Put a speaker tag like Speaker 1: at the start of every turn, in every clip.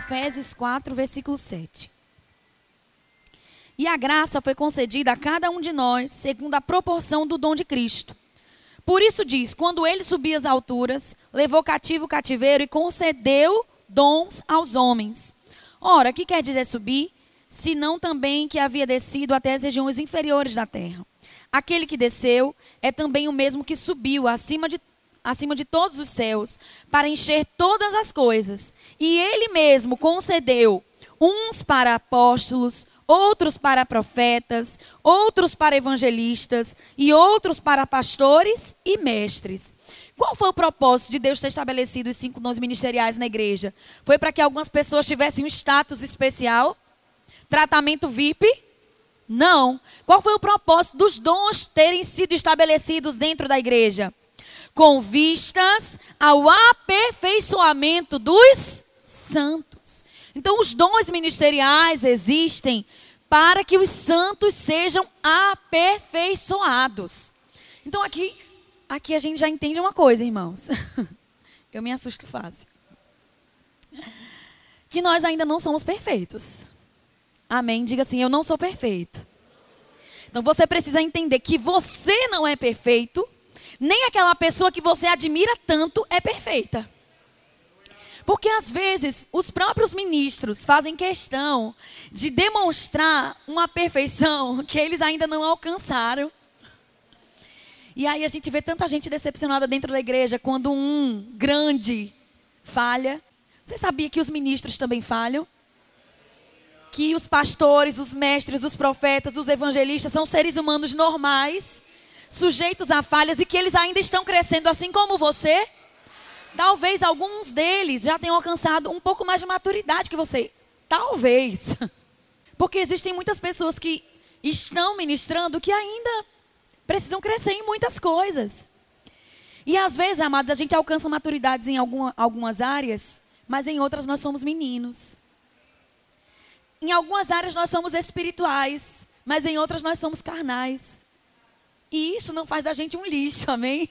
Speaker 1: Efésios 4, versículo 7. E a graça foi concedida a cada um de nós, segundo a proporção do dom de Cristo. Por isso diz: quando ele subia às alturas, levou cativo o cativeiro e concedeu dons aos homens. Ora, que quer dizer subir? Senão também que havia descido até as regiões inferiores da terra. Aquele que desceu é também o mesmo que subiu acima de, acima de todos os céus, para encher todas as coisas. E ele mesmo concedeu uns para apóstolos, outros para profetas, outros para evangelistas e outros para pastores e mestres. Qual foi o propósito de Deus ter estabelecido os cinco dons ministeriais na igreja? Foi para que algumas pessoas tivessem um status especial? Tratamento VIP? Não. Qual foi o propósito dos dons terem sido estabelecidos dentro da igreja? Com vistas ao aperfeiçoamento dos santos. Então, os dons ministeriais existem para que os santos sejam aperfeiçoados. Então aqui, aqui a gente já entende uma coisa, irmãos. Eu me assusto fácil. Que nós ainda não somos perfeitos. Amém? Diga assim: eu não sou perfeito. Então você precisa entender que você não é perfeito, nem aquela pessoa que você admira tanto é perfeita. Porque às vezes os próprios ministros fazem questão de demonstrar uma perfeição que eles ainda não alcançaram. E aí a gente vê tanta gente decepcionada dentro da igreja quando um grande falha. Você sabia que os ministros também falham? Que os pastores, os mestres, os profetas, os evangelistas são seres humanos normais, sujeitos a falhas e que eles ainda estão crescendo assim como você? Talvez alguns deles já tenham alcançado um pouco mais de maturidade que você. Talvez. Porque existem muitas pessoas que estão ministrando que ainda precisam crescer em muitas coisas. E às vezes, amados, a gente alcança maturidades em alguma, algumas áreas, mas em outras nós somos meninos. Em algumas áreas nós somos espirituais, mas em outras nós somos carnais. E isso não faz da gente um lixo, amém?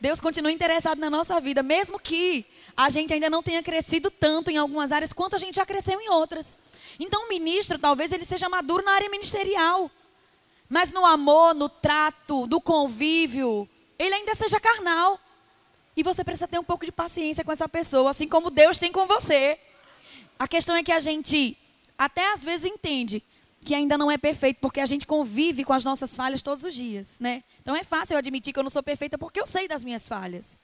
Speaker 1: Deus continua interessado na nossa vida, mesmo que a gente ainda não tenha crescido tanto em algumas áreas quanto a gente já cresceu em outras. Então, o ministro, talvez ele seja maduro na área ministerial, mas no amor, no trato, do convívio, ele ainda seja carnal. E você precisa ter um pouco de paciência com essa pessoa, assim como Deus tem com você. A questão é que a gente até às vezes entende que ainda não é perfeito, porque a gente convive com as nossas falhas todos os dias, né? Então é fácil eu admitir que eu não sou perfeita porque eu sei das minhas falhas.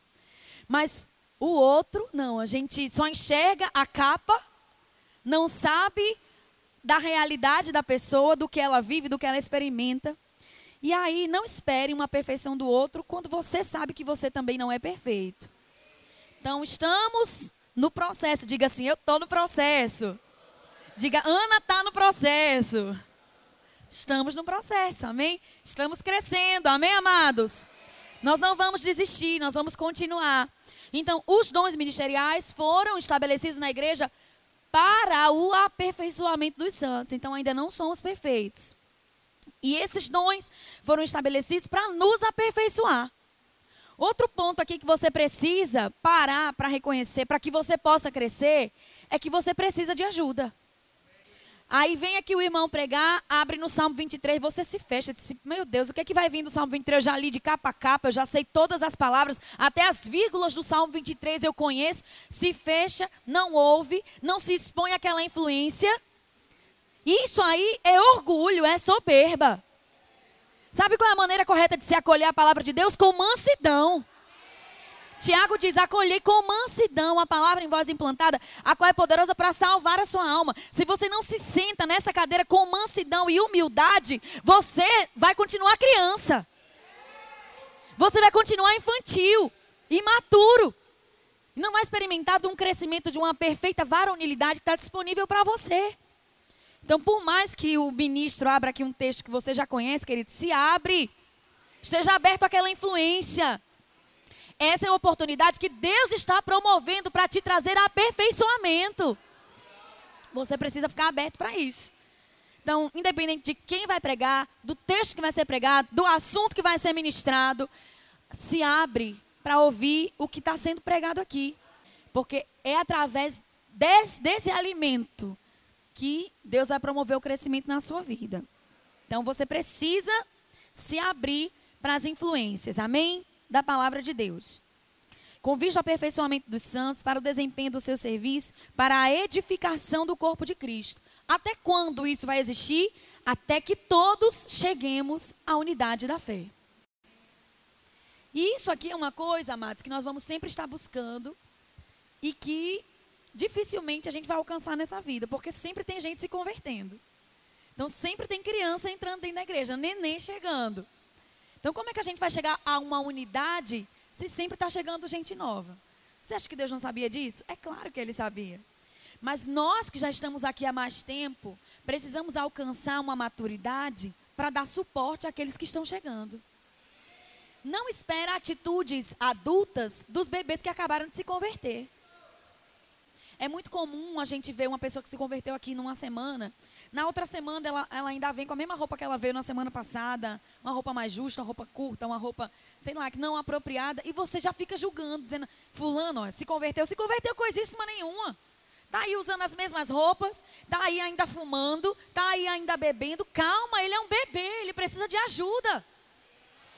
Speaker 1: Mas o outro, não, a gente só enxerga a capa, não sabe da realidade da pessoa, do que ela vive, do que ela experimenta. E aí, não espere uma perfeição do outro quando você sabe que você também não é perfeito. Então, estamos no processo. Diga assim: eu estou no processo. Diga, Ana está no processo. Estamos no processo, amém? Estamos crescendo, amém, amados? Nós não vamos desistir, nós vamos continuar. Então, os dons ministeriais foram estabelecidos na igreja para o aperfeiçoamento dos santos. Então, ainda não somos perfeitos. E esses dons foram estabelecidos para nos aperfeiçoar. Outro ponto aqui que você precisa parar para reconhecer, para que você possa crescer, é que você precisa de ajuda. Aí vem aqui o irmão pregar, abre no Salmo 23, você se fecha, diz, meu Deus, o que é que vai vir do Salmo 23? Eu já li de capa a capa, eu já sei todas as palavras, até as vírgulas do Salmo 23 eu conheço. Se fecha, não ouve, não se expõe àquela influência. Isso aí é orgulho, é soberba. Sabe qual é a maneira correta de se acolher a palavra de Deus? Com mansidão. Tiago diz: acolher com mansidão a palavra em voz implantada, a qual é poderosa para salvar a sua alma. Se você não se senta nessa cadeira com mansidão e humildade, você vai continuar criança. Você vai continuar infantil, imaturo. Não vai experimentar um crescimento de uma perfeita varonilidade que está disponível para você. Então, por mais que o ministro abra aqui um texto que você já conhece, querido, se abre. Esteja aberto àquela influência. Essa é a oportunidade que Deus está promovendo para te trazer aperfeiçoamento. Você precisa ficar aberto para isso. Então, independente de quem vai pregar, do texto que vai ser pregado, do assunto que vai ser ministrado, se abre para ouvir o que está sendo pregado aqui. Porque é através desse, desse alimento que Deus vai promover o crescimento na sua vida. Então você precisa se abrir para as influências, amém? Da palavra de Deus. Com vista ao aperfeiçoamento dos santos, para o desempenho do seu serviço, para a edificação do corpo de Cristo. Até quando isso vai existir? Até que todos cheguemos à unidade da fé. E isso aqui é uma coisa, amados, que nós vamos sempre estar buscando e que dificilmente a gente vai alcançar nessa vida, porque sempre tem gente se convertendo. Então sempre tem criança entrando dentro da igreja, neném chegando. Então como é que a gente vai chegar a uma unidade se sempre está chegando gente nova? Você acha que Deus não sabia disso? É claro que ele sabia. Mas nós que já estamos aqui há mais tempo, precisamos alcançar uma maturidade para dar suporte àqueles que estão chegando. Não espera atitudes adultas dos bebês que acabaram de se converter. É muito comum a gente ver uma pessoa que se converteu aqui numa semana. Na outra semana, ela, ela ainda vem com a mesma roupa que ela veio na semana passada. Uma roupa mais justa, uma roupa curta, uma roupa, sei lá, que não apropriada. E você já fica julgando, dizendo: Fulano, ó, se converteu, se converteu coisíssima nenhuma. Está aí usando as mesmas roupas, está aí ainda fumando, está aí ainda bebendo. Calma, ele é um bebê, ele precisa de ajuda.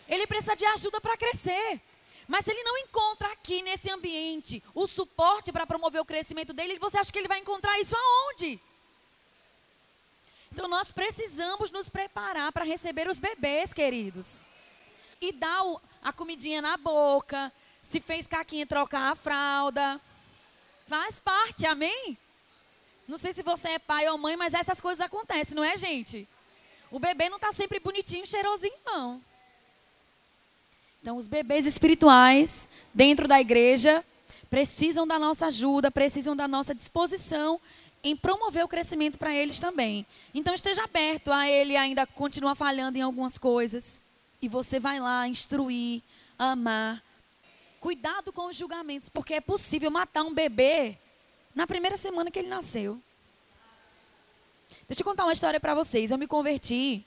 Speaker 1: Ele precisa de ajuda para crescer. Mas se ele não encontra aqui nesse ambiente o suporte para promover o crescimento dele, você acha que ele vai encontrar isso aonde? Então nós precisamos nos preparar para receber os bebês, queridos. E dar o, a comidinha na boca, se fez caquinha, trocar a fralda. Faz parte, amém? Não sei se você é pai ou mãe, mas essas coisas acontecem, não é, gente? O bebê não está sempre bonitinho, cheirosinho, não. Então, os bebês espirituais dentro da igreja precisam da nossa ajuda, precisam da nossa disposição em promover o crescimento para eles também. Então, esteja aberto a ele ainda continuar falhando em algumas coisas. E você vai lá instruir, amar. Cuidado com os julgamentos, porque é possível matar um bebê na primeira semana que ele nasceu. Deixa eu contar uma história para vocês. Eu me converti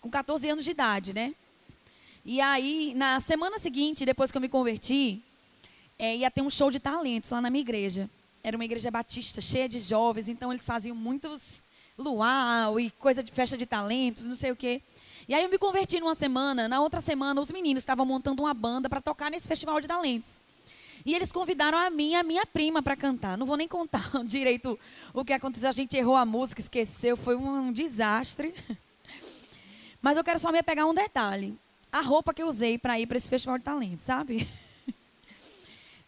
Speaker 1: com 14 anos de idade, né? E aí, na semana seguinte, depois que eu me converti, é, ia ter um show de talentos lá na minha igreja. Era uma igreja batista, cheia de jovens, então eles faziam muitos luau e coisa de festa de talentos, não sei o quê. E aí eu me converti numa semana, na outra semana os meninos estavam montando uma banda para tocar nesse festival de talentos. E eles convidaram a mim e a minha prima para cantar. Não vou nem contar direito o que aconteceu. A gente errou a música, esqueceu, foi um desastre. Mas eu quero só me apegar a um detalhe a roupa que eu usei para ir para esse festival de talentos, sabe?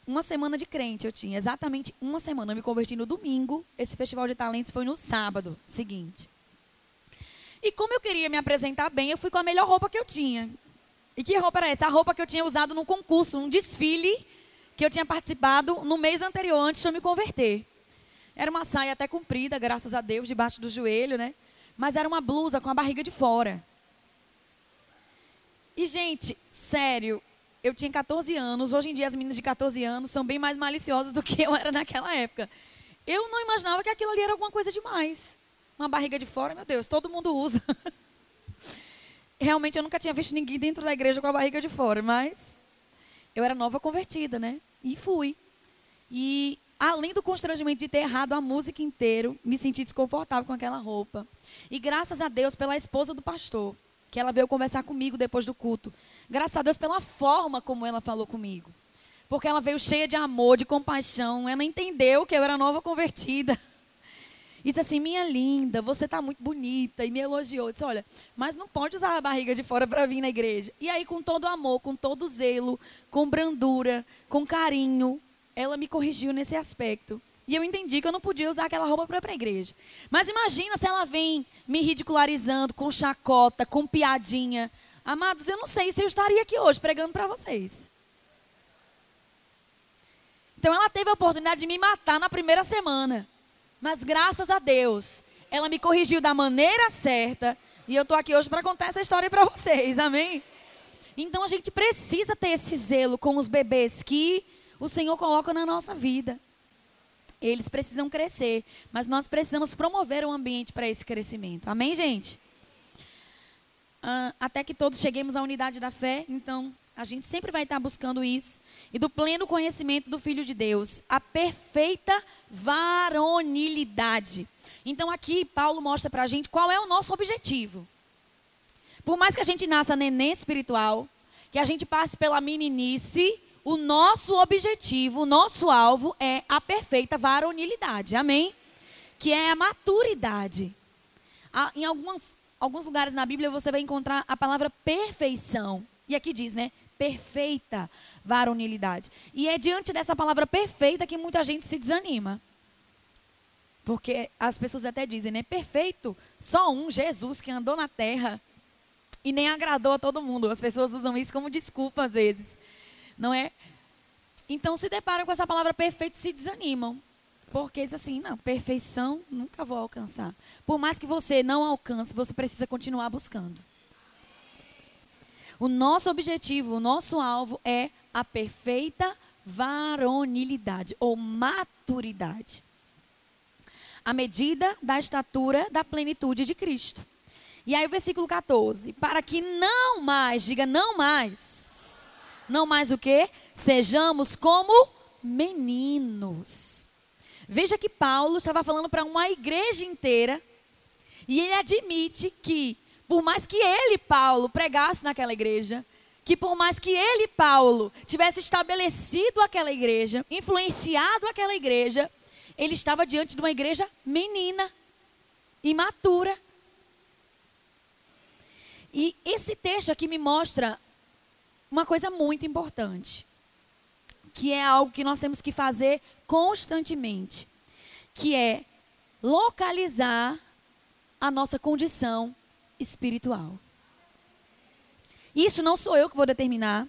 Speaker 1: uma semana de crente eu tinha, exatamente uma semana. Eu me converti no domingo, esse festival de talentos foi no sábado seguinte. E como eu queria me apresentar bem, eu fui com a melhor roupa que eu tinha. E que roupa era essa? A roupa que eu tinha usado num concurso, um desfile que eu tinha participado no mês anterior, antes de eu me converter. Era uma saia até comprida, graças a Deus, debaixo do joelho, né? Mas era uma blusa com a barriga de fora. E, gente, sério, eu tinha 14 anos. Hoje em dia, as meninas de 14 anos são bem mais maliciosas do que eu era naquela época. Eu não imaginava que aquilo ali era alguma coisa demais. Uma barriga de fora, meu Deus, todo mundo usa. Realmente, eu nunca tinha visto ninguém dentro da igreja com a barriga de fora, mas eu era nova convertida, né? E fui. E além do constrangimento de ter errado a música inteira, me senti desconfortável com aquela roupa. E graças a Deus pela esposa do pastor que ela veio conversar comigo depois do culto. Graças a Deus pela forma como ela falou comigo. Porque ela veio cheia de amor, de compaixão. Ela entendeu que eu era nova convertida. E disse assim: Minha linda, você está muito bonita. E me elogiou. Disse: Olha, mas não pode usar a barriga de fora para vir na igreja. E aí, com todo amor, com todo zelo, com brandura, com carinho, ela me corrigiu nesse aspecto. E eu entendi que eu não podia usar aquela roupa para ir para a igreja. Mas imagina se ela vem me ridicularizando com chacota, com piadinha. Amados, eu não sei se eu estaria aqui hoje pregando para vocês. Então ela teve a oportunidade de me matar na primeira semana. Mas graças a Deus, ela me corrigiu da maneira certa. E eu estou aqui hoje para contar essa história para vocês. Amém? Então a gente precisa ter esse zelo com os bebês que o Senhor coloca na nossa vida. Eles precisam crescer, mas nós precisamos promover um ambiente para esse crescimento. Amém, gente? Uh, até que todos cheguemos à unidade da fé. Então, A gente sempre vai estar buscando isso. E do pleno conhecimento do Filho de Deus. A perfeita varonilidade. Então aqui Paulo mostra para a gente qual é o nosso objetivo. Por mais que a gente nasça neném espiritual, que a gente passe pela meninice, o nosso objetivo, o nosso alvo é a perfeita varonilidade. Amém? Que é a maturidade. Em algumas, alguns lugares na Bíblia você vai encontrar a palavra perfeição. E aqui diz, né? Perfeita varonilidade. E é diante dessa palavra perfeita que muita gente se desanima. Porque as pessoas até dizem, né? Perfeito, só um, Jesus, que andou na terra e nem agradou a todo mundo. As pessoas usam isso como desculpa às vezes. Não é? Então se deparam com essa palavra perfeito e se desanimam. Porque diz assim, não, perfeição nunca vou alcançar. Por mais que você não alcance, você precisa continuar buscando. O nosso objetivo, o nosso alvo é a perfeita varonilidade ou maturidade. A medida da estatura da plenitude de Cristo. E aí o versículo 14, para que não mais, diga não mais. Não mais o quê? Sejamos como meninos. Veja que Paulo estava falando para uma igreja inteira e ele admite que por mais que ele, Paulo, pregasse naquela igreja, que por mais que ele, Paulo, tivesse estabelecido aquela igreja, influenciado aquela igreja, ele estava diante de uma igreja menina, imatura, e esse texto aqui me mostra uma coisa muito importante, que é algo que nós temos que fazer constantemente, que é localizar a nossa condição espiritual. Isso não sou eu que vou determinar.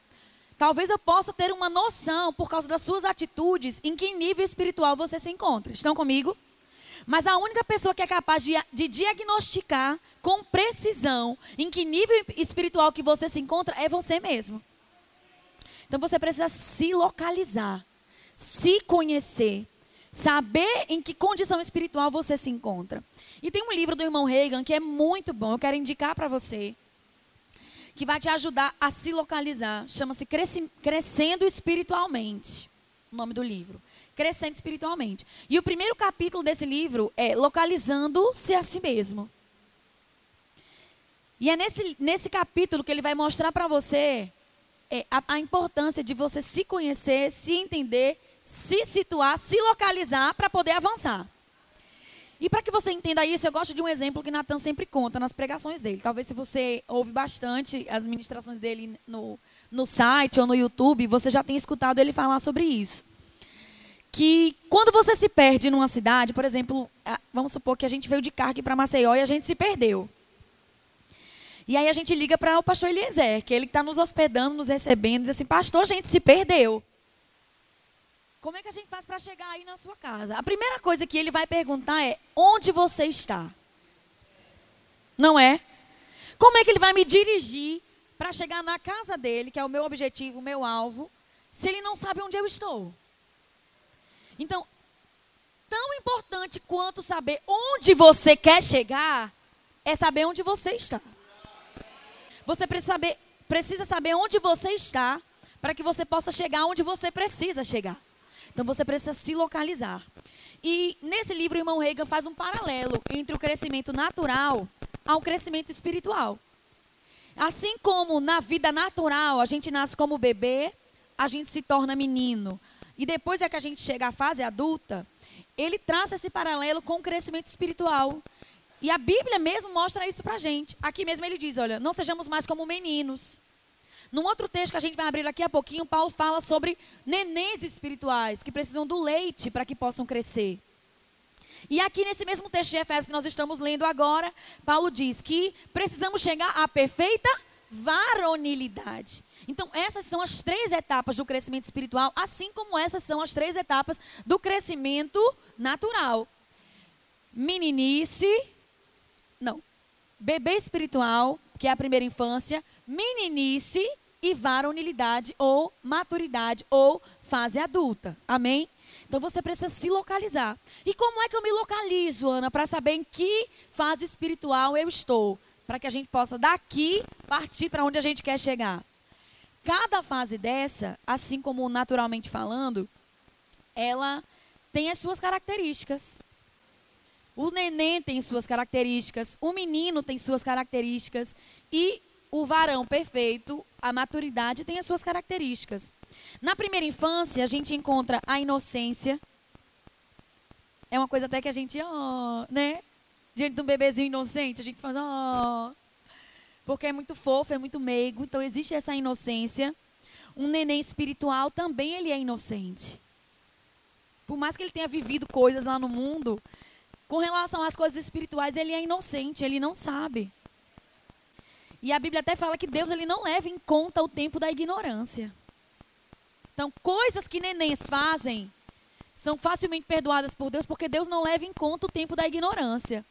Speaker 1: Talvez eu possa ter uma noção, por causa das suas atitudes, em que nível espiritual você se encontra. Estão comigo? Mas a única pessoa que é capaz de, de diagnosticar com precisão em que nível espiritual que você se encontra é você mesmo. Então você precisa se localizar, se conhecer, saber em que condição espiritual você se encontra. E tem um livro do irmão Reagan que é muito bom, eu quero indicar para você, que vai te ajudar a se localizar. Chama-se Crescendo Espiritualmente, o nome do livro crescendo espiritualmente. E o primeiro capítulo desse livro é Localizando-se a si mesmo. E é nesse, nesse capítulo que ele vai mostrar para você é, a, a importância de você se conhecer, se entender, se situar, se localizar para poder avançar. E para que você entenda isso, eu gosto de um exemplo que Natan sempre conta nas pregações dele. Talvez se você ouve bastante as ministrações dele no, no site ou no YouTube, você já tenha escutado ele falar sobre isso que quando você se perde numa cidade, por exemplo, vamos supor que a gente veio de carro aqui para Maceió e a gente se perdeu. E aí a gente liga para o pastor Eliezer, que ele está nos hospedando, nos recebendo, diz assim, pastor, a gente se perdeu. Como é que a gente faz para chegar aí na sua casa? A primeira coisa que ele vai perguntar é, onde você está? Não é? Como é que ele vai me dirigir para chegar na casa dele, que é o meu objetivo, o meu alvo, se ele não sabe onde eu estou? Então, tão importante quanto saber onde você quer chegar, é saber onde você está. Você precisa saber, precisa saber onde você está para que você possa chegar onde você precisa chegar. Então você precisa se localizar. E nesse livro, o irmão Reagan faz um paralelo entre o crescimento natural ao crescimento espiritual. Assim como na vida natural a gente nasce como bebê, a gente se torna menino, e depois é que a gente chega à fase adulta, ele traça esse paralelo com o crescimento espiritual. E a Bíblia mesmo mostra isso pra gente. Aqui mesmo ele diz, olha, não sejamos mais como meninos. Num outro texto que a gente vai abrir daqui a pouquinho, Paulo fala sobre nenéns espirituais que precisam do leite para que possam crescer. E aqui nesse mesmo texto de Efésios que nós estamos lendo agora, Paulo diz que precisamos chegar à perfeita varonilidade. Então, essas são as três etapas do crescimento espiritual, assim como essas são as três etapas do crescimento natural. Meninice, não, bebê espiritual, que é a primeira infância, meninice e varonilidade ou maturidade ou fase adulta. Amém? Então você precisa se localizar. E como é que eu me localizo, Ana, para saber em que fase espiritual eu estou? Para que a gente possa daqui partir para onde a gente quer chegar. cada fase dessa, assim como naturalmente falando, ela tem as suas características. O neném tem suas características, o menino tem suas características e o varão perfeito, a maturidade tem as suas características. Na primeira infância, a gente encontra a inocência. É uma coisa até que a gente, oh, né? Diante de um bebezinho inocente, a gente faz, oh. Porque é muito fofo, é muito meigo, então existe essa inocência. Um neném espiritual também ele é inocente. Por mais que ele tenha vivido coisas lá no mundo, com relação às coisas espirituais, ele é inocente, ele não sabe. E a Bíblia até fala que Deus ele não leva em conta o tempo da ignorância. Então, coisas que nenéns fazem são facilmente perdoadas por Deus porque Deus não leva em conta o tempo da ignorância.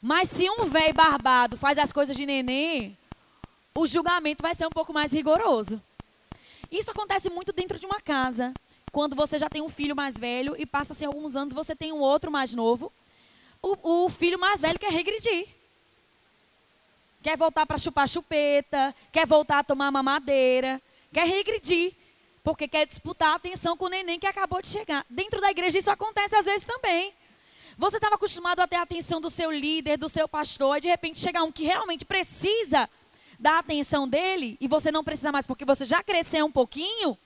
Speaker 1: Mas se um velho barbado faz as coisas de neném, o julgamento vai ser um pouco mais rigoroso. Isso acontece muito dentro de uma casa. Quando você já tem um filho mais velho e passa-se alguns anos, você tem um outro mais novo o, o filho mais velho quer regredir. Quer voltar para chupar chupeta, quer voltar a tomar mamadeira, quer regredir, porque quer disputar a atenção com o neném que acabou de chegar. Dentro da igreja isso acontece às vezes também. Você estava acostumado a ter a atenção do seu líder, do seu pastor, e de repente chega um que realmente precisa da atenção dele, e você não precisa mais porque você já cresceu um pouquinho.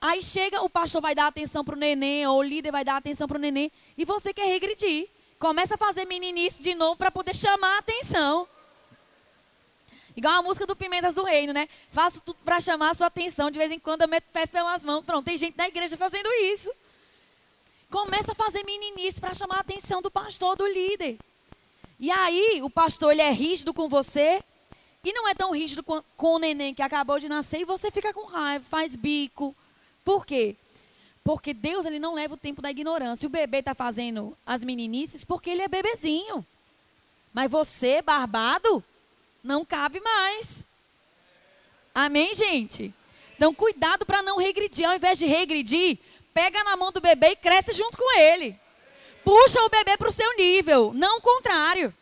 Speaker 1: Aí chega, o pastor vai dar atenção para o neném, ou o líder vai dar atenção para o neném, e você quer regredir. Começa a fazer meninice de novo para poder chamar a atenção. Igual a música do Pimentas do Reino, né? Faço tudo para chamar a sua atenção. De vez em quando eu meto pés pelas mãos. Pronto, tem gente da igreja fazendo isso. Começa a fazer meninice para chamar a atenção do pastor, do líder. E aí, o pastor ele é rígido com você e não é tão rígido com, com o neném que acabou de nascer e você fica com raiva, faz bico. Por quê? Porque Deus ele não leva o tempo da ignorância. O bebê está fazendo as meninices porque ele é bebezinho. Mas você, barbado, não cabe mais. Amém, gente? Então, cuidado para não regredir. Ao invés de regredir, pega na mão do bebê e cresce junto com ele. Puxa o bebê para o seu nível, não o contrário.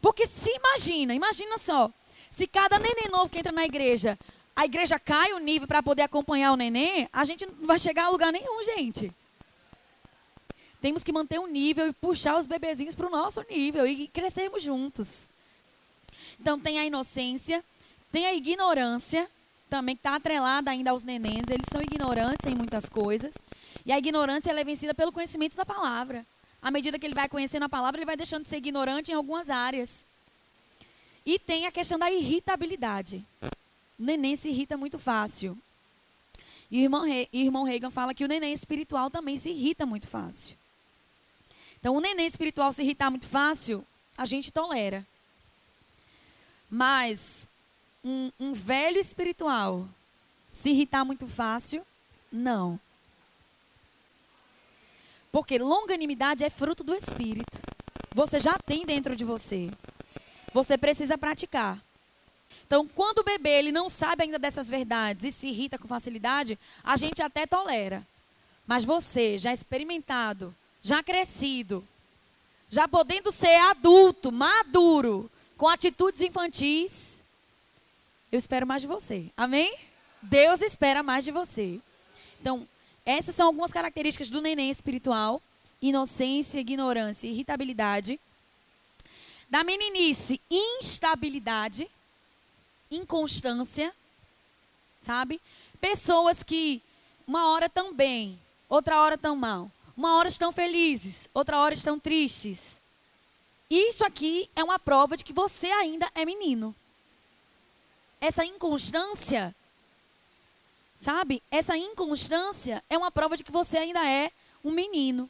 Speaker 1: Porque se imagina, imagina só, se cada neném novo que entra na igreja a igreja cai o nível para poder acompanhar o neném, a gente não vai chegar a lugar nenhum, gente. Temos que manter um nível e puxar os bebezinhos para o nosso nível e crescermos juntos. Então tem a inocência, tem a ignorância, também que está atrelada ainda aos nenéns. Eles são ignorantes em muitas coisas. E a ignorância é vencida pelo conhecimento da palavra. À medida que ele vai conhecendo a palavra, ele vai deixando de ser ignorante em algumas áreas. E tem a questão da irritabilidade neném se irrita muito fácil. E o irmão, Re irmão Reagan fala que o neném espiritual também se irrita muito fácil. Então, o neném espiritual se irritar muito fácil, a gente tolera. Mas um, um velho espiritual se irritar muito fácil, não. Porque longanimidade é fruto do Espírito. Você já tem dentro de você. Você precisa praticar. Então, quando o bebê ele não sabe ainda dessas verdades e se irrita com facilidade, a gente até tolera. Mas você, já experimentado, já crescido, já podendo ser adulto, maduro, com atitudes infantis, eu espero mais de você. Amém? Deus espera mais de você. Então, essas são algumas características do neném espiritual: inocência, ignorância, irritabilidade. Da meninice, instabilidade inconstância, sabe? Pessoas que uma hora estão bem, outra hora estão mal. Uma hora estão felizes, outra hora estão tristes. Isso aqui é uma prova de que você ainda é menino. Essa inconstância, sabe? Essa inconstância é uma prova de que você ainda é um menino.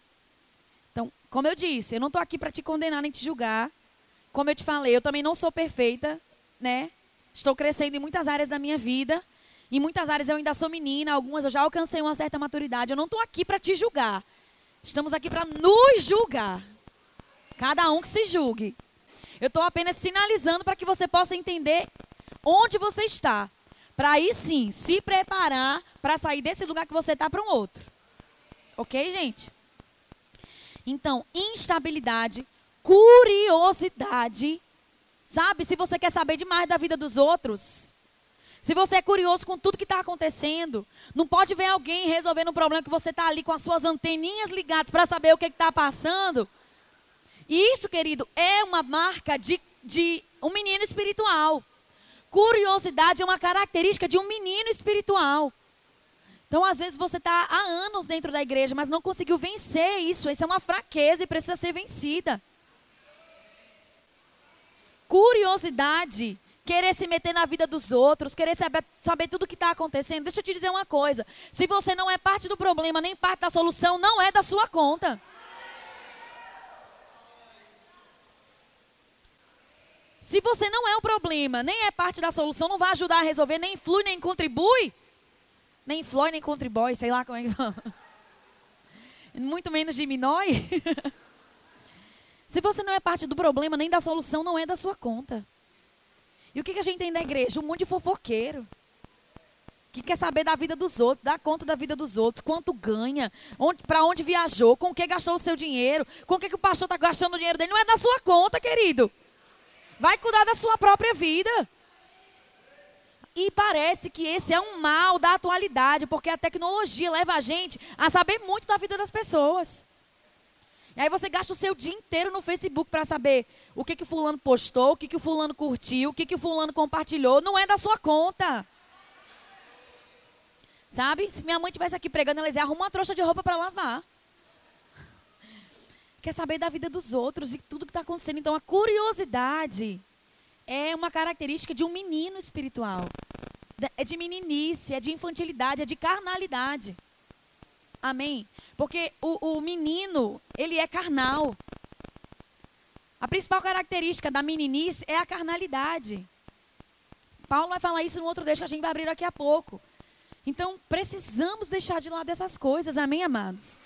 Speaker 1: Então, como eu disse, eu não estou aqui para te condenar nem te julgar. Como eu te falei, eu também não sou perfeita, né? Estou crescendo em muitas áreas da minha vida. Em muitas áreas eu ainda sou menina, algumas eu já alcancei uma certa maturidade. Eu não estou aqui para te julgar. Estamos aqui para nos julgar. Cada um que se julgue. Eu estou apenas sinalizando para que você possa entender onde você está. Para aí sim se preparar para sair desse lugar que você está para um outro. Ok, gente? Então, instabilidade, curiosidade Sabe, se você quer saber demais da vida dos outros, Se você é curioso com tudo que está acontecendo, não pode ver alguém resolvendo um problema que você está ali com as suas anteninhas ligadas para saber o que está passando. E isso, querido, é uma marca de, de um menino espiritual. Curiosidade é uma característica de um menino espiritual. Então, às vezes, você está há anos dentro da igreja, mas não conseguiu vencer isso. Isso é uma fraqueza e precisa ser vencida. Curiosidade querer se meter na vida dos outros, querer saber, saber tudo o que está acontecendo. Deixa eu te dizer uma coisa: se você não é parte do problema, nem parte da solução, não é da sua conta. Se você não é o problema, nem é parte da solução, não vai ajudar a resolver, nem influi, nem contribui, nem influi, nem contribui, sei lá como é que Muito menos diminui. Se você não é parte do problema, nem da solução, não é da sua conta. E o que, a gente tem na igreja? Um monte de fofoqueiro. Que quer saber da vida dos outros, dá conta da vida dos outros, quanto ganha, para onde viajou, com o que gastou o seu dinheiro, com o que, que o pastor está gastando o dinheiro dele. Não é da sua conta, querido. Vai cuidar da sua própria vida. E parece que esse é um mal da atualidade, porque a tecnologia leva a gente a saber muito da vida das pessoas. E aí você gasta o seu dia inteiro no Facebook para saber o que que fulano postou, o que que fulano curtiu, o que que fulano compartilhou. Não é da sua conta. Sabe? Se minha mãe tivesse aqui pregando, ela dizia, arruma uma trouxa de roupa para lavar. Quer saber da vida dos outros e tudo que está acontecendo. Então, a curiosidade é uma característica de um menino espiritual. É de meninice, é de infantilidade, é de carnalidade. Amém? Porque o, o menino, ele é carnal. A principal característica da meninice é a carnalidade. Paulo vai falar isso no outro texto que a gente vai abrir daqui a pouco. Então, precisamos deixar de lado essas coisas, amém, amados?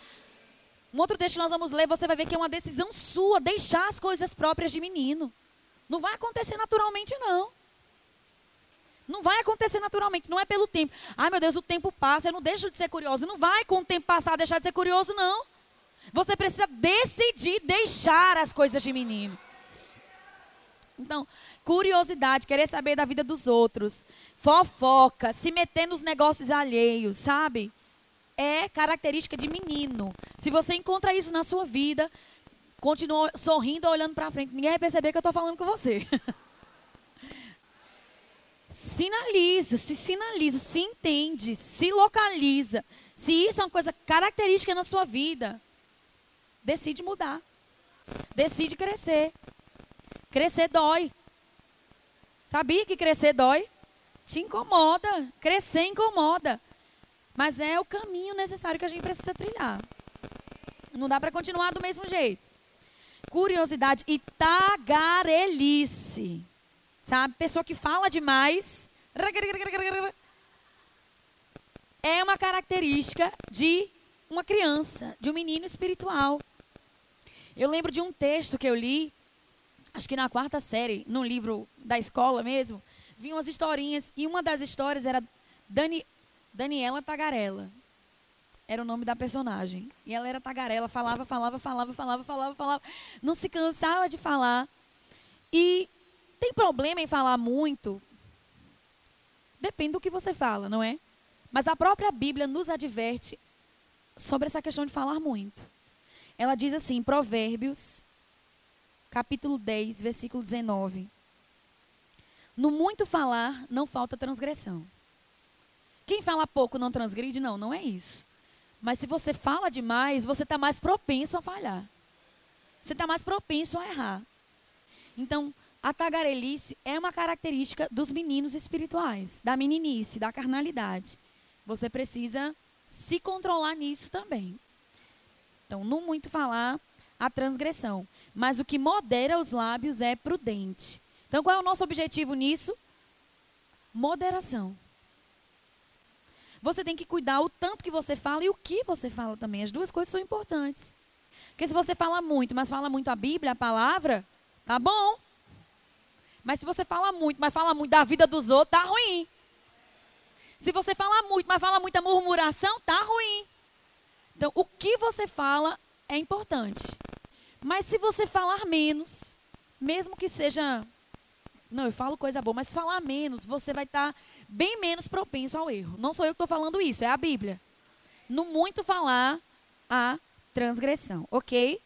Speaker 1: Um outro texto que nós vamos ler, você vai ver que é uma decisão sua deixar as coisas próprias de menino. Não vai acontecer naturalmente, não. Não vai acontecer naturalmente, não é pelo tempo. Ai, meu Deus, o tempo passa, eu não deixo de ser curioso. Não vai com o tempo passar deixar de ser curioso, não. Você precisa decidir deixar as coisas de menino. Então, curiosidade, querer saber da vida dos outros, fofoca, se meter nos negócios alheios, sabe? É característica de menino. Se você encontra isso na sua vida, continua sorrindo, olhando para frente. Ninguém vai perceber que eu estou falando com você. sinaliza, se sinaliza, se entende, se localiza. Se isso é uma coisa característica na sua vida, decide mudar. Decide crescer. Crescer dói. Sabia que crescer dói? Te incomoda. Crescer incomoda. Mas é o caminho necessário que a gente precisa trilhar. Não dá para continuar do mesmo jeito. Curiosidade e tagarelice. Sabe? Pessoa que fala demais. É uma característica de uma criança, de um menino espiritual. Eu lembro de um texto que eu li, acho que na quarta série, num livro da escola mesmo, vinham as historinhas, e uma das histórias era Dani, Daniela Tagarela. Era o nome da personagem. E ela era tagarela, falava, falava, falava, falava, falava, falava. Não se cansava de falar. E tem problema em falar muito? Depende do que você fala, não é? Mas a própria Bíblia nos adverte sobre essa questão de falar muito. Ela diz assim, Provérbios, capítulo 10, versículo 19. No muito falar, não falta transgressão. Quem fala pouco não transgride? Não, não é isso. Mas se você fala demais, você está mais propenso a falhar. Você está mais propenso a errar. Então, a tagarelice é uma característica dos meninos espirituais, da meninice, da carnalidade. Você precisa se controlar nisso também. Então, não muito falar a transgressão, mas o que modera os lábios é prudente. Então, qual é o nosso objetivo nisso? Moderação. Você tem que cuidar o tanto que você fala e o que você fala também. As duas coisas são importantes. Porque se você fala muito, mas fala muito a Bíblia, a palavra, tá bom. Mas se você fala muito, mas fala muito da vida dos outros, tá ruim. Se você fala muito, mas fala muita murmuração, tá ruim. Então, o que você fala é importante. Mas se você falar menos, mesmo que seja Não, eu falo coisa boa, mas falar menos, você vai estar tá bem menos propenso ao erro. Não sou eu que estou falando isso, é a Bíblia. No muito falar, a transgressão, ok?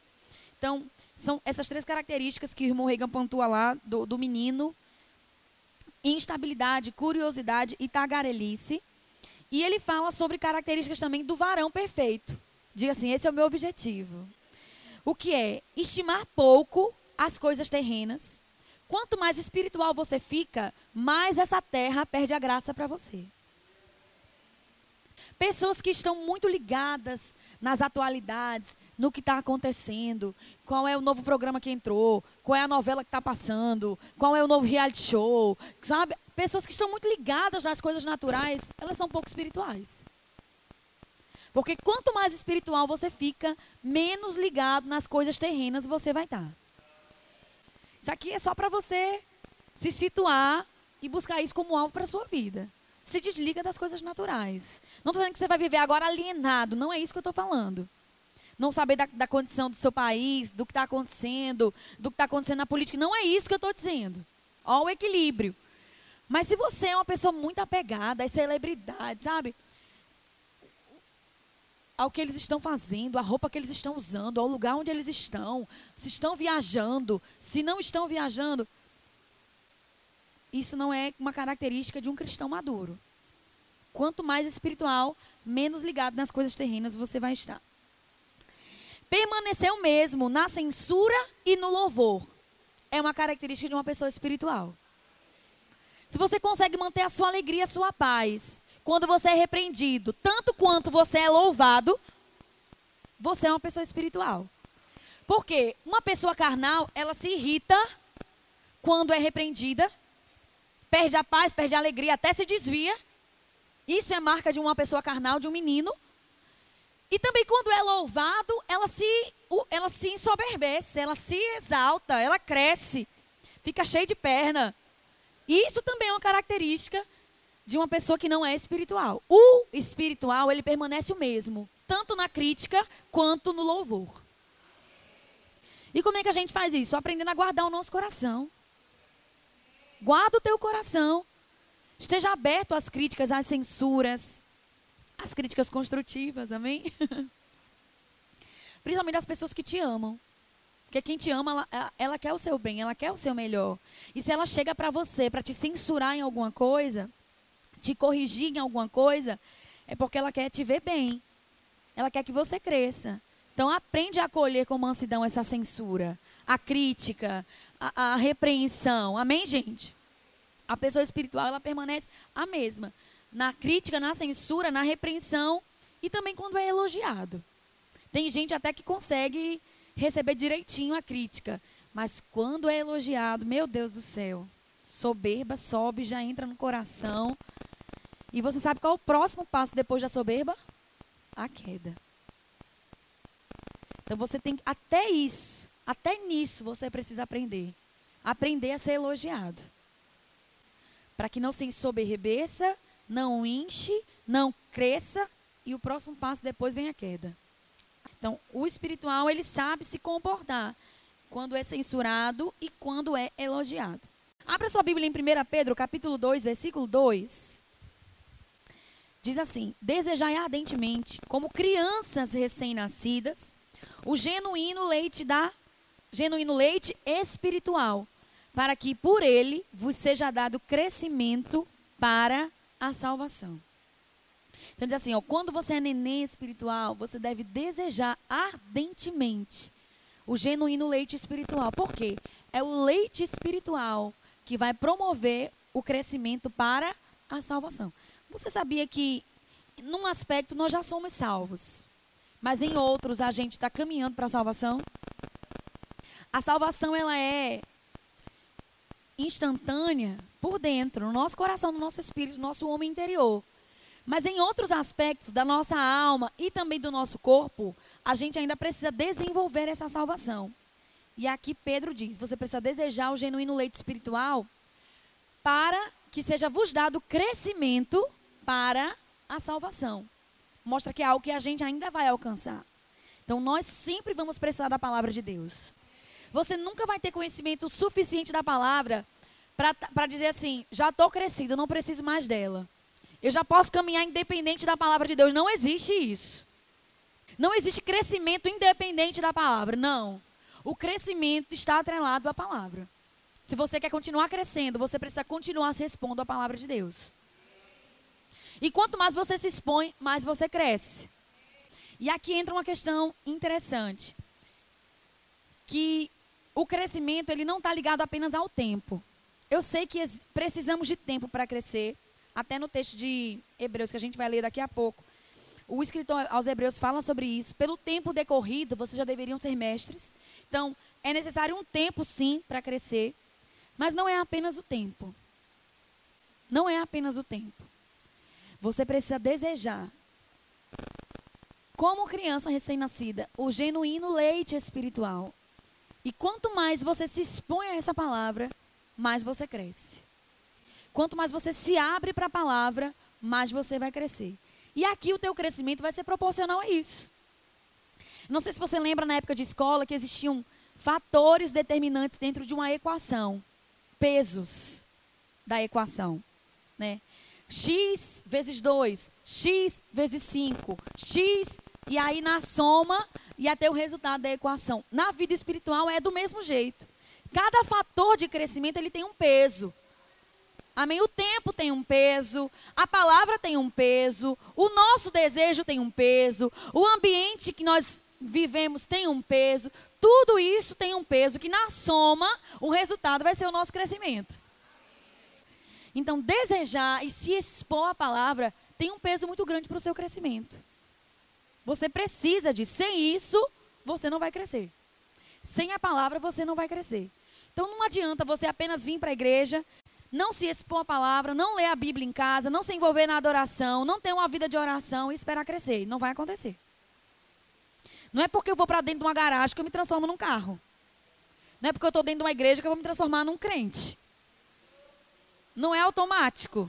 Speaker 1: Então, são essas três características que o irmão Reagan pontua lá do, do menino: instabilidade, curiosidade e tagarelice. E ele fala sobre características também do varão perfeito. Diga assim: esse é o meu objetivo. O que é? Estimar pouco as coisas terrenas. Quanto mais espiritual você fica, mais essa terra perde a graça para você. Pessoas que estão muito ligadas nas atualidades, no que está acontecendo, qual é o novo programa que entrou, qual é a novela que está passando, qual é o novo reality show, sabe? Pessoas que estão muito ligadas nas coisas naturais, elas são pouco espirituais. Porque quanto mais espiritual você fica, menos ligado nas coisas terrenas você vai estar. Tá. Isso aqui é só para você se situar e buscar isso como alvo para sua vida. Se desliga das coisas naturais. Não estou dizendo que você vai viver agora alienado, não é isso que eu estou falando. Não saber da, da, condição do seu país, do que está acontecendo, do que está acontecendo na política. Não é isso que eu estou dizendo. Olha o equilíbrio. Mas se você é uma pessoa muito apegada às celebridades, sabe? ao que eles estão fazendo, a roupa que eles estão usando, ao lugar onde eles estão, se estão viajando, se não estão viajando. Isso não é uma característica de um cristão maduro. Quanto mais espiritual, menos ligado nas coisas terrenas você vai estar. Permanecer o mesmo na censura e no louvor é uma característica de uma pessoa espiritual. Se você consegue manter a sua alegria, a sua paz, quando você é repreendido, tanto quanto você é louvado, você é uma pessoa espiritual. Porque uma pessoa carnal, ela se irrita quando é repreendida, perde a paz, perde a alegria, até se desvia. Isso é marca de uma pessoa carnal, de um menino. E também quando é louvado, ela se, ela se ensoberbece, ela se exalta, ela cresce, fica cheia de perna. E isso também é uma característica de uma pessoa que não é espiritual. O espiritual, ele permanece o mesmo, tanto na crítica quanto no louvor. E como é que a gente faz isso? Aprendendo a guardar o nosso coração. Guarda o teu coração. Esteja aberto às críticas, às censuras, às críticas construtivas, amém? Principalmente das pessoas que te amam. Porque quem te ama, ela, ela, quer o seu bem, ela quer o seu melhor. E se ela chega para você para te censurar em alguma coisa, te corrigir em alguma coisa, é porque ela quer te ver bem. Ela quer que você cresça. Então aprende a acolher com mansidão essa censura, a crítica, a, a repreensão. Amém, gente? A pessoa espiritual, ela permanece a mesma. Na crítica, na censura, na repreensão e também quando é elogiado. Tem gente até que consegue receber direitinho a crítica. Mas quando é elogiado, meu Deus do céu, soberba sobe, já entra no coração. E você sabe qual é o próximo passo depois da soberba? A queda. Então você tem até isso, até nisso você precisa aprender. Aprender a ser elogiado. Para que não se ensoberbeça, não enche, não cresça e o próximo passo depois vem a queda. Então, o espiritual, ele sabe se comportar quando é censurado e quando é elogiado. Abra sua Bíblia em 1 Pedro, capítulo 2, versículo 2. Diz assim: Desejai ardentemente, como crianças recém-nascidas, o genuíno leite da genuíno leite espiritual, para que por ele vos seja dado crescimento para a salvação. Então diz assim, ó, quando você é neném espiritual, você deve desejar ardentemente o genuíno leite espiritual. Por quê? É o leite espiritual que vai promover o crescimento para a salvação. Você sabia que, num aspecto, nós já somos salvos, mas em outros a gente está caminhando para a salvação? A salvação, ela é instantânea por dentro, no nosso coração, no nosso espírito, no nosso homem interior. Mas em outros aspectos da nossa alma e também do nosso corpo, a gente ainda precisa desenvolver essa salvação. E aqui Pedro diz: você precisa desejar o genuíno leite espiritual para que seja vos dado crescimento para a salvação. Mostra que é algo que a gente ainda vai alcançar. Então nós sempre vamos precisar da palavra de Deus. Você nunca vai ter conhecimento suficiente da palavra para dizer assim: já estou crescido, não preciso mais dela. Eu já posso caminhar independente da palavra de Deus. Não existe isso. Não existe crescimento independente da palavra. Não. O crescimento está atrelado à palavra. Se você quer continuar crescendo, você precisa continuar se expondo à palavra de Deus. E quanto mais você se expõe, mais você cresce. E aqui entra uma questão interessante. Que o crescimento ele não está ligado apenas ao tempo. Eu sei que precisamos de tempo para crescer. Até no texto de Hebreus, que a gente vai ler daqui a pouco. O escritor aos Hebreus fala sobre isso. Pelo tempo decorrido, vocês já deveriam ser mestres. Então, é necessário um tempo, sim, para crescer. Mas não é apenas o tempo. Não é apenas o tempo. Você precisa desejar, como criança recém-nascida, o genuíno leite espiritual. E quanto mais você se expõe a essa palavra, mais você cresce. Quanto mais você se abre para a palavra, mais você vai crescer. E aqui o teu crescimento vai ser proporcional a isso. Não sei se você lembra na época de escola que existiam fatores determinantes dentro de uma equação, pesos da equação, né? x vezes 2, x vezes 5, x e aí na soma e até o resultado da equação. Na vida espiritual é do mesmo jeito. Cada fator de crescimento ele tem um peso. Amém? O tempo tem um peso, a palavra tem um peso, o nosso desejo tem um peso, o ambiente que nós vivemos tem um peso. Tudo isso tem um peso que na soma o resultado vai ser o nosso crescimento. Então, desejar e se expor à palavra tem um peso muito grande para o seu crescimento. Você precisa de, sem isso, você não vai crescer. Sem a palavra, você não vai crescer. Então, não adianta você apenas vir para a igreja, não se expor à palavra, não ler a Bíblia em casa, não se envolver na adoração, não ter uma vida de oração e esperar crescer. Não vai acontecer. Não é porque eu vou para dentro de uma garagem que eu me transformo num carro. Não é porque eu estou dentro de uma igreja que eu vou me transformar num crente. Não é automático.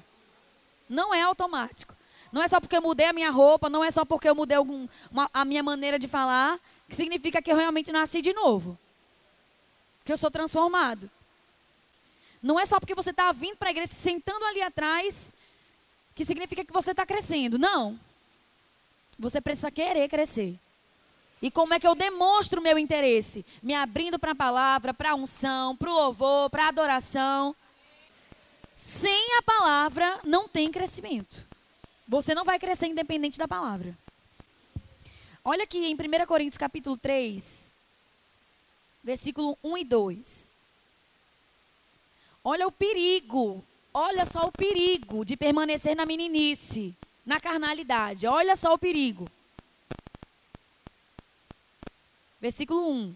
Speaker 1: Não é automático. Não é só porque eu mudei a minha roupa, não é só porque eu mudei algum, uma, a minha maneira de falar, que significa que eu realmente nasci de novo. Que eu sou transformado. Não é só porque você está vindo para a igreja, sentando ali atrás, que significa que você está crescendo. Não. Você precisa querer crescer. E como é que eu demonstro o meu interesse? Me abrindo para a palavra, para a unção, para o louvor, para a adoração. Sem a palavra não tem crescimento. Você não vai crescer independente da palavra. Olha aqui em 1 Coríntios capítulo 3, versículo 1 e 2. Olha o perigo, olha só o perigo de permanecer na meninice, na carnalidade. Olha só o perigo. Versículo 1.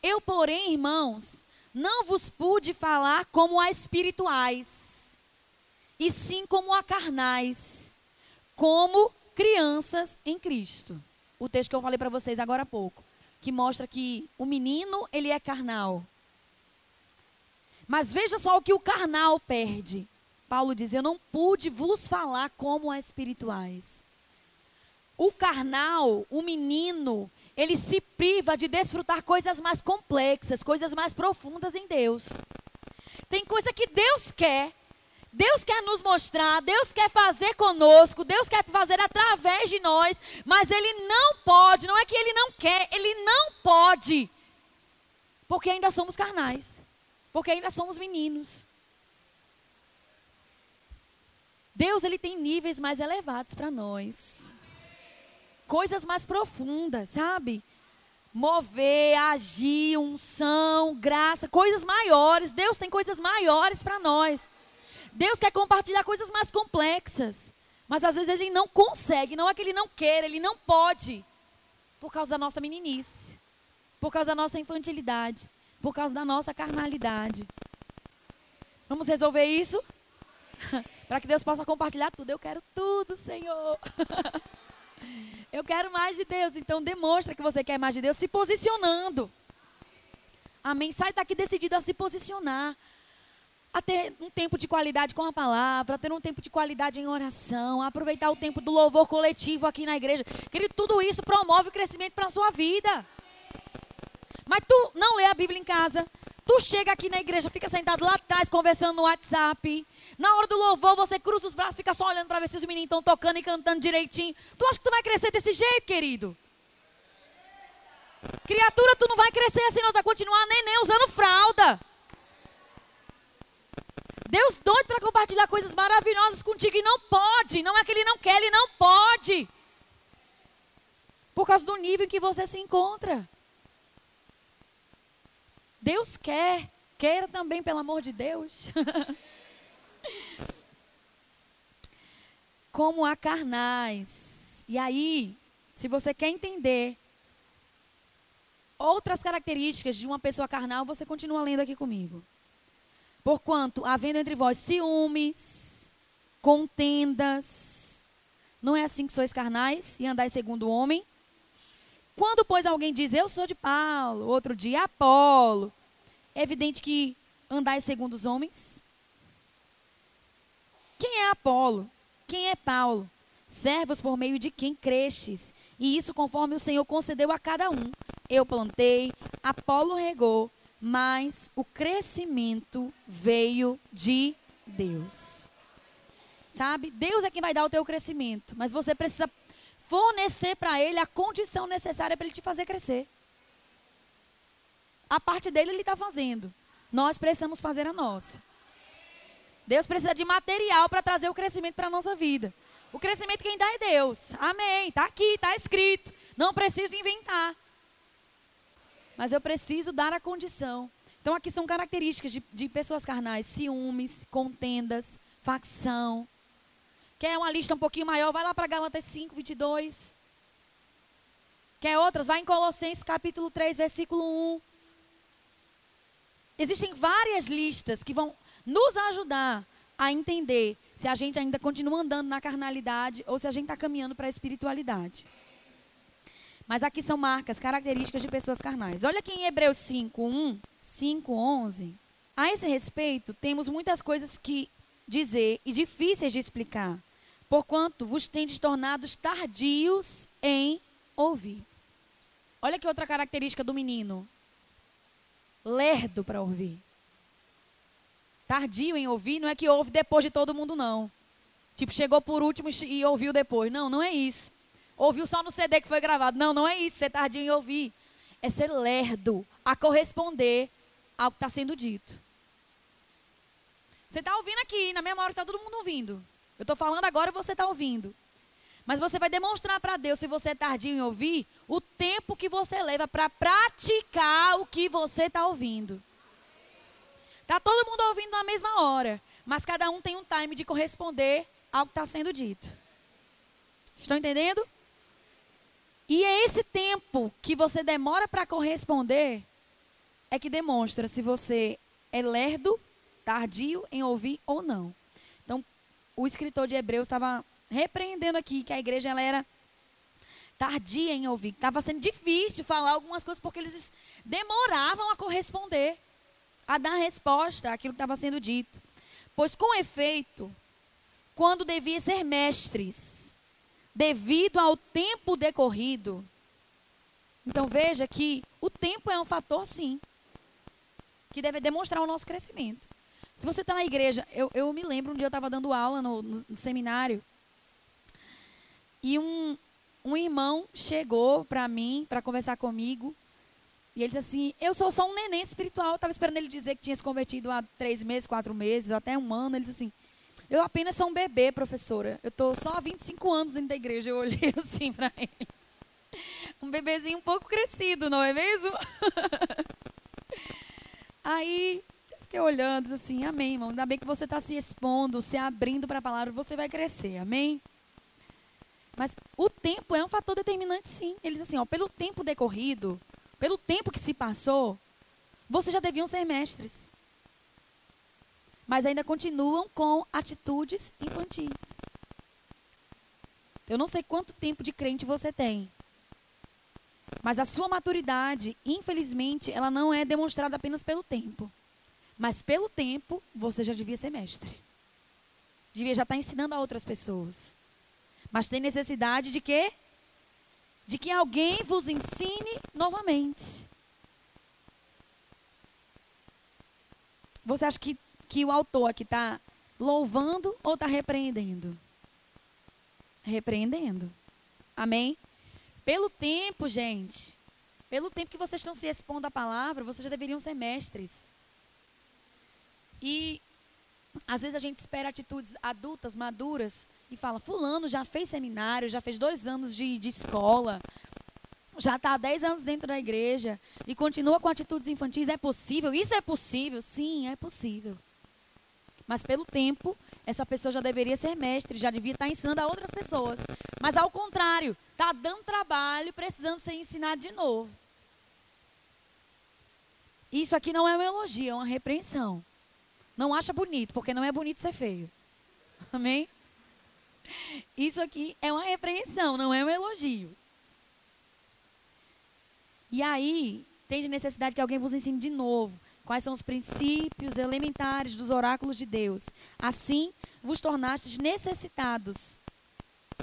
Speaker 1: Eu, porém, irmãos, não vos pude falar como a espirituais, e sim como a carnais, como crianças em Cristo. O texto que eu falei para vocês agora há pouco, que mostra que o menino, ele é carnal. Mas veja só o que o carnal perde. Paulo diz: Eu não pude vos falar como a espirituais. O carnal, o menino, ele se priva de desfrutar coisas mais complexas, coisas mais profundas em Deus. Tem coisa que Deus quer, Deus quer nos mostrar, Deus quer fazer conosco, Deus quer fazer através de nós, mas Ele não pode, não é que Ele não quer, Ele não pode, porque ainda somos carnais, porque ainda somos meninos. Deus ele tem níveis mais elevados para nós coisas mais profundas, sabe? Mover, agir, unção, graça, coisas maiores. Deus tem coisas maiores para nós. Deus quer compartilhar coisas mais complexas. Mas às vezes ele não consegue, não é que ele não quer, ele não pode. Por causa da nossa meninice, por causa da nossa infantilidade, por causa da nossa carnalidade. Vamos resolver isso? Para que Deus possa compartilhar tudo. Eu quero tudo, Senhor. Eu quero mais de Deus. Então demonstra que você quer mais de Deus se posicionando. Amém. Sai daqui decidido a se posicionar. A ter um tempo de qualidade com a palavra, a ter um tempo de qualidade em oração, a aproveitar o tempo do louvor coletivo aqui na igreja. Querido, tudo isso promove o crescimento para a sua vida. Mas tu não lê a Bíblia em casa, Tu chega aqui na igreja, fica sentado lá atrás conversando no WhatsApp. Na hora do louvor, você cruza os braços, fica só olhando para ver se os meninos estão tocando e cantando direitinho. Tu acha que tu vai crescer desse jeito, querido? Criatura, tu não vai crescer assim, não. Tu vai continuar neném usando fralda. Deus doido para compartilhar coisas maravilhosas contigo e não pode. Não é que ele não quer, ele não pode. Por causa do nível em que você se encontra. Deus quer. Queira também, pelo amor de Deus. Como a carnais. E aí, se você quer entender outras características de uma pessoa carnal, você continua lendo aqui comigo. Porquanto, havendo entre vós ciúmes, contendas, não é assim que sois carnais e andais segundo o homem? Quando, pois, alguém diz, eu sou de Paulo, outro de Apolo, é evidente que andais segundo os homens? Quem é Apolo? Quem é Paulo? Servos por meio de quem crestes, e isso conforme o Senhor concedeu a cada um. Eu plantei, Apolo regou, mas o crescimento veio de Deus. Sabe? Deus é quem vai dar o teu crescimento, mas você precisa fornecer para ele a condição necessária para ele te fazer crescer. A parte dele ele está fazendo. Nós precisamos fazer a nossa. Deus precisa de material para trazer o crescimento para a nossa vida. O crescimento quem dá é Deus. Amém. Está aqui, está escrito. Não preciso inventar mas eu preciso dar a condição. Então aqui são características de, de pessoas carnais: ciúmes, contendas, facção. Quer uma lista um pouquinho maior? Vai lá para Galatas 5, 22. Quer outras? Vai em Colossenses capítulo 3, versículo 1. Existem várias listas que vão nos ajudar a entender se a gente ainda continua andando na carnalidade ou se a gente está caminhando para a espiritualidade. Mas aqui são marcas, características de pessoas carnais. Olha aqui em Hebreus 5, 1, 5, 11. A esse respeito, temos muitas coisas que dizer e difíceis de explicar, porquanto vos tendes tornados tardios em ouvir. Olha que outra característica do menino. Lerdo para ouvir. Tardio em ouvir não é que ouve depois de todo mundo, não. Tipo, chegou por último e ouviu depois. Não, não é isso. Ouviu só no CD que foi gravado. Não, não é isso, ser tardinho em ouvir. É ser lerdo a corresponder ao que está sendo dito. Você está ouvindo aqui, na mesma hora que está todo mundo ouvindo. Eu estou falando agora e você está ouvindo. Mas você vai demonstrar para Deus, se você é tardinho em ouvir, o tempo que você leva para praticar o que você está ouvindo. Está todo mundo ouvindo na mesma hora, mas cada um tem um time de corresponder ao que está sendo dito. Estão entendendo? E é esse tempo que você demora para corresponder é que demonstra se você é lerdo, tardio em ouvir ou não. Então, o escritor de Hebreus estava repreendendo aqui que a igreja ela era tardia em ouvir. Estava sendo difícil falar algumas coisas porque eles demoravam a corresponder, a dar resposta àquilo que estava sendo dito. Pois, com efeito, quando devia ser mestres, devido ao tempo decorrido. Então veja que o tempo é um fator, sim, que deve demonstrar o nosso crescimento. Se você está na igreja, eu, eu, me lembro um dia eu estava dando aula no, no, no, seminário e um, um irmão chegou para mim para conversar comigo e ele disse assim: Eu sou só um neném espiritual. Estava esperando ele dizer que tinha se convertido há três meses, quatro meses, ou até um ano. Ele disse assim: eu apenas sou um bebê, professora. Eu estou só há 25 anos dentro da igreja. Eu olhei assim para ele. Um bebezinho um pouco crescido, não é mesmo? Aí, fiquei olhando assim, amém, irmão. Ainda bem que você está se expondo, se abrindo para a palavra, você vai crescer, amém? Mas o tempo é um fator determinante, sim. Ele diz assim, ó, pelo tempo decorrido, pelo tempo que se passou, vocês já deviam ser mestres mas ainda continuam com atitudes infantis. Eu não sei quanto tempo de crente você tem. Mas a sua maturidade, infelizmente, ela não é demonstrada apenas pelo tempo. Mas pelo tempo, você já devia ser mestre. Devia já estar ensinando a outras pessoas. Mas tem necessidade de quê? De que alguém vos ensine novamente. Você acha que, que o autor aqui está louvando ou está repreendendo? Repreendendo. Amém? Pelo tempo, gente, pelo tempo que vocês estão se expondo à palavra, vocês já deveriam ser mestres. E às vezes a gente espera atitudes adultas, maduras, e fala: Fulano já fez seminário, já fez dois anos de, de escola, já está há dez anos dentro da igreja e continua com atitudes infantis. É possível? Isso é possível? Sim, é possível. Mas pelo tempo, essa pessoa já deveria ser mestre, já devia estar ensinando a outras pessoas. Mas ao contrário, está dando trabalho, precisando ser ensinado de novo. Isso aqui não é um elogio, é uma repreensão. Não acha bonito, porque não é bonito ser feio. Amém? Isso aqui é uma repreensão, não é um elogio. E aí, tem de necessidade que alguém vos ensine de novo quais são os princípios elementares dos oráculos de Deus. Assim, vos tornastes necessitados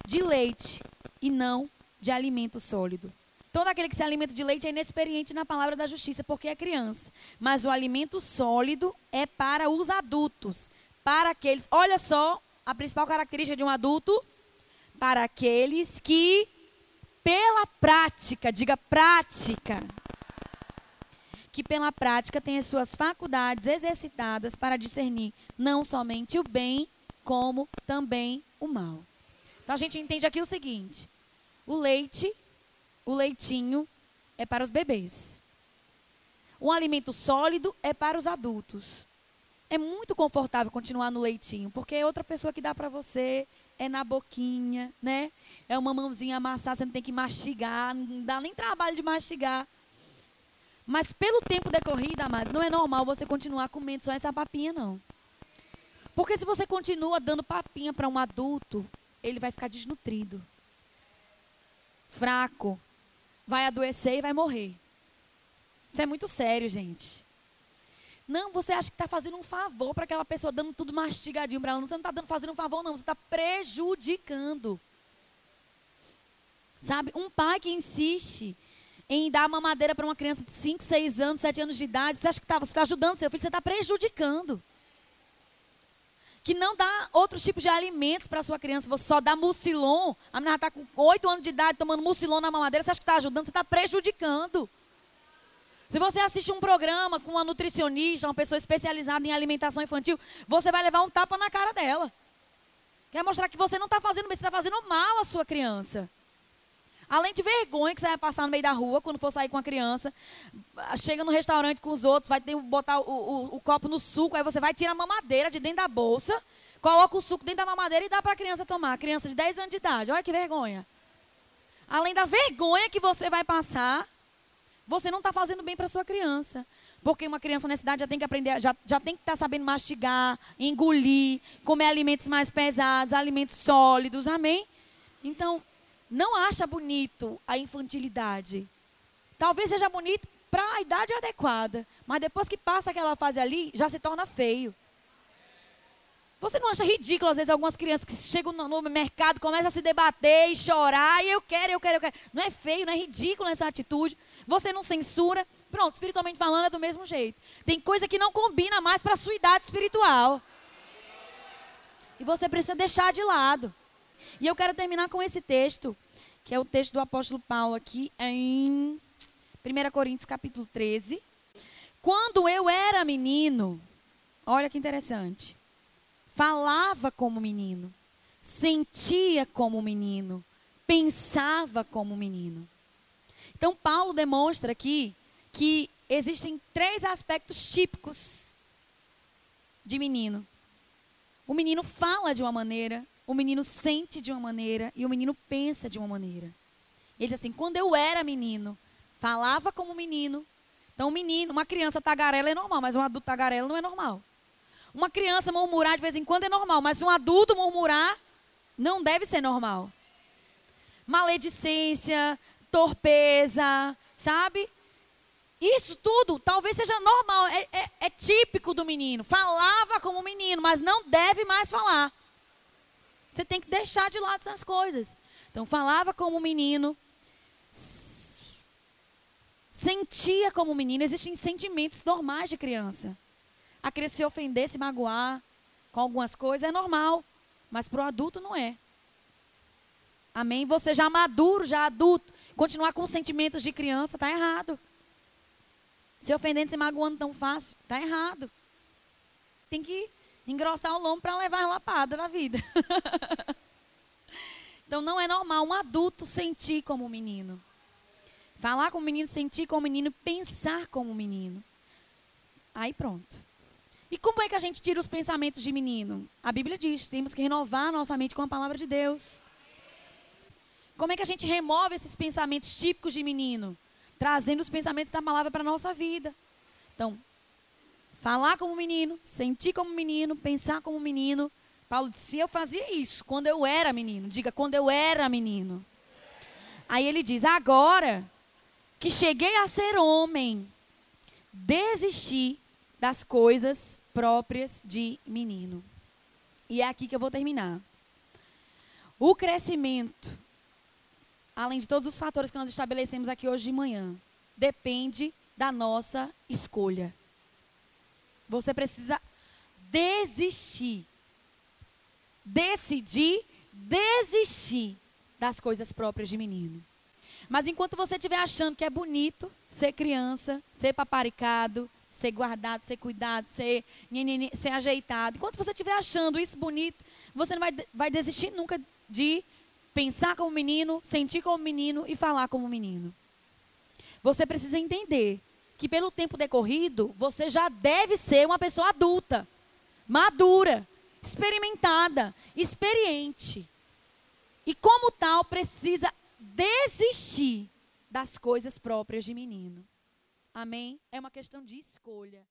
Speaker 1: de leite e não de alimento sólido. Todo aquele que se alimenta de leite é inexperiente na palavra da justiça, porque é criança. Mas o alimento sólido é para os adultos, para aqueles. Olha só a principal característica de um adulto: para aqueles que, pela prática, diga prática, que pela prática as suas faculdades exercitadas para discernir não somente o bem, como também o mal. Então a gente entende aqui o seguinte: o leite, o leitinho é para os bebês. Um alimento sólido é para os adultos. É muito confortável continuar no leitinho, porque é outra pessoa que dá para você, é na boquinha, né? É uma mãozinha amassar, você não tem que mastigar, não dá nem trabalho de mastigar. Mas pelo tempo decorrido, amados, não é normal você continuar comendo só essa papinha, não. Porque se você continua dando papinha para um adulto, ele vai ficar desnutrido, fraco, vai adoecer e vai morrer. Isso é muito sério, gente. Não, você acha que está fazendo um favor para aquela pessoa, dando tudo mastigadinho para ela. Você não está dando fazendo um favor, não. Você está prejudicando. Sabe? Um pai que insiste em dar uma madeira para uma criança de 5, 6 anos, 7 anos de idade, você acha que tá, você está ajudando seu filho, você está prejudicando. Que não dá outros tipos de alimentos para sua criança, você só dá mucilon. A menina está com 8 anos de idade tomando mucilon na mamadeira, você acha que está ajudando, você está prejudicando. Se você assiste um programa com uma nutricionista, uma pessoa especializada em alimentação infantil, você vai levar um tapa na cara dela. Quer mostrar que você não está fazendo bem, você está fazendo mal à sua criança. Além de vergonha que você vai passar no meio da rua quando for sair com a criança. Chega no restaurante com os outros, vai ter, botar o, o, o copo no suco, aí você vai tirar a mamadeira de dentro da bolsa, coloca o suco dentro da mamadeira e dá para a criança tomar. Criança de 10 anos de idade. Olha que vergonha. Além da vergonha que você vai passar, você não está fazendo bem para sua criança. Porque uma criança nessa idade já tem que aprender, já, já tem que estar tá sabendo mastigar, engolir, comer alimentos mais pesados, alimentos sólidos, amém? Então, não acha bonito a infantilidade. Talvez seja bonito para a idade adequada, mas depois que passa aquela fase ali, já se torna feio. Você não acha ridículo, às vezes, algumas crianças que chegam no, mercado, começam a se debater e chorar, e eu quero, eu quero, eu quero. Não é feio, não é ridículo essa atitude. Você não censura. Pronto, espiritualmente falando, é do mesmo jeito. Tem coisa que não combina mais para a sua idade espiritual. E você precisa deixar de lado. E eu quero terminar com esse texto, que é o texto do apóstolo Paulo aqui em 1 Coríntios capítulo 13. Quando eu era menino, olha que interessante, falava como menino, sentia como menino, pensava como menino. Então Paulo demonstra aqui que existem três aspectos típicos de menino. O menino fala de uma maneira, o menino sente de uma maneira e o menino pensa de uma maneira. Ele diz assim: quando eu era menino, falava como menino. Então, um menino, uma criança tagarela é normal, mas um adulto tagarela não é normal. Uma criança murmurar de vez em quando é normal, mas um adulto murmurar não deve ser normal. Maledicência, torpeza, sabe? Isso tudo talvez seja normal, é, é, é típico do menino. Falava como menino, mas não deve mais falar. Você tem que deixar de lado essas coisas. Então, falava como menino, sentia como menino. Existem sentimentos normais de criança. a querer se ofender, se magoar com algumas coisas, é normal. Mas para o adulto não é. Amém? Você já maduro, já adulto, continuar com sentimentos de criança, está errado. Se ofendendo, se magoando tão fácil, está errado. Tem que engrossar o lombo para levar a lapada na vida. então não é normal um adulto sentir como um menino. Falar como um menino, sentir como um menino, pensar como um menino. Aí pronto. E como é que a gente tira os pensamentos de menino? A Bíblia diz, temos que renovar nossa mente com a palavra de Deus. Como é que a gente remove esses pensamentos típicos de menino? Trazendo os pensamentos da palavra para a nossa vida. Então, falar como menino, sentir como menino, pensar como menino. Paulo disse: eu fazia isso quando eu era menino. Diga, quando eu era menino. Aí ele diz: agora que cheguei a ser homem, desisti das coisas próprias de menino. E é aqui que eu vou terminar. O crescimento, além de todos os fatores que nós estabelecemos aqui hoje de manhã, depende da nossa escolha. Você precisa desistir. Decidir desistir das coisas próprias de menino. Mas enquanto você estiver achando que é bonito ser criança, ser paparicado, ser guardado, ser cuidado, ser, ser ajeitado. Enquanto você estiver achando isso bonito, você não vai, vai desistir nunca de pensar como menino, sentir como menino e falar como menino. Você precisa entender que pelo tempo decorrido, você já deve ser uma pessoa adulta, madura, experimentada, experiente. E como tal, precisa desistir das coisas próprias de menino. Amém? É uma questão de escolha.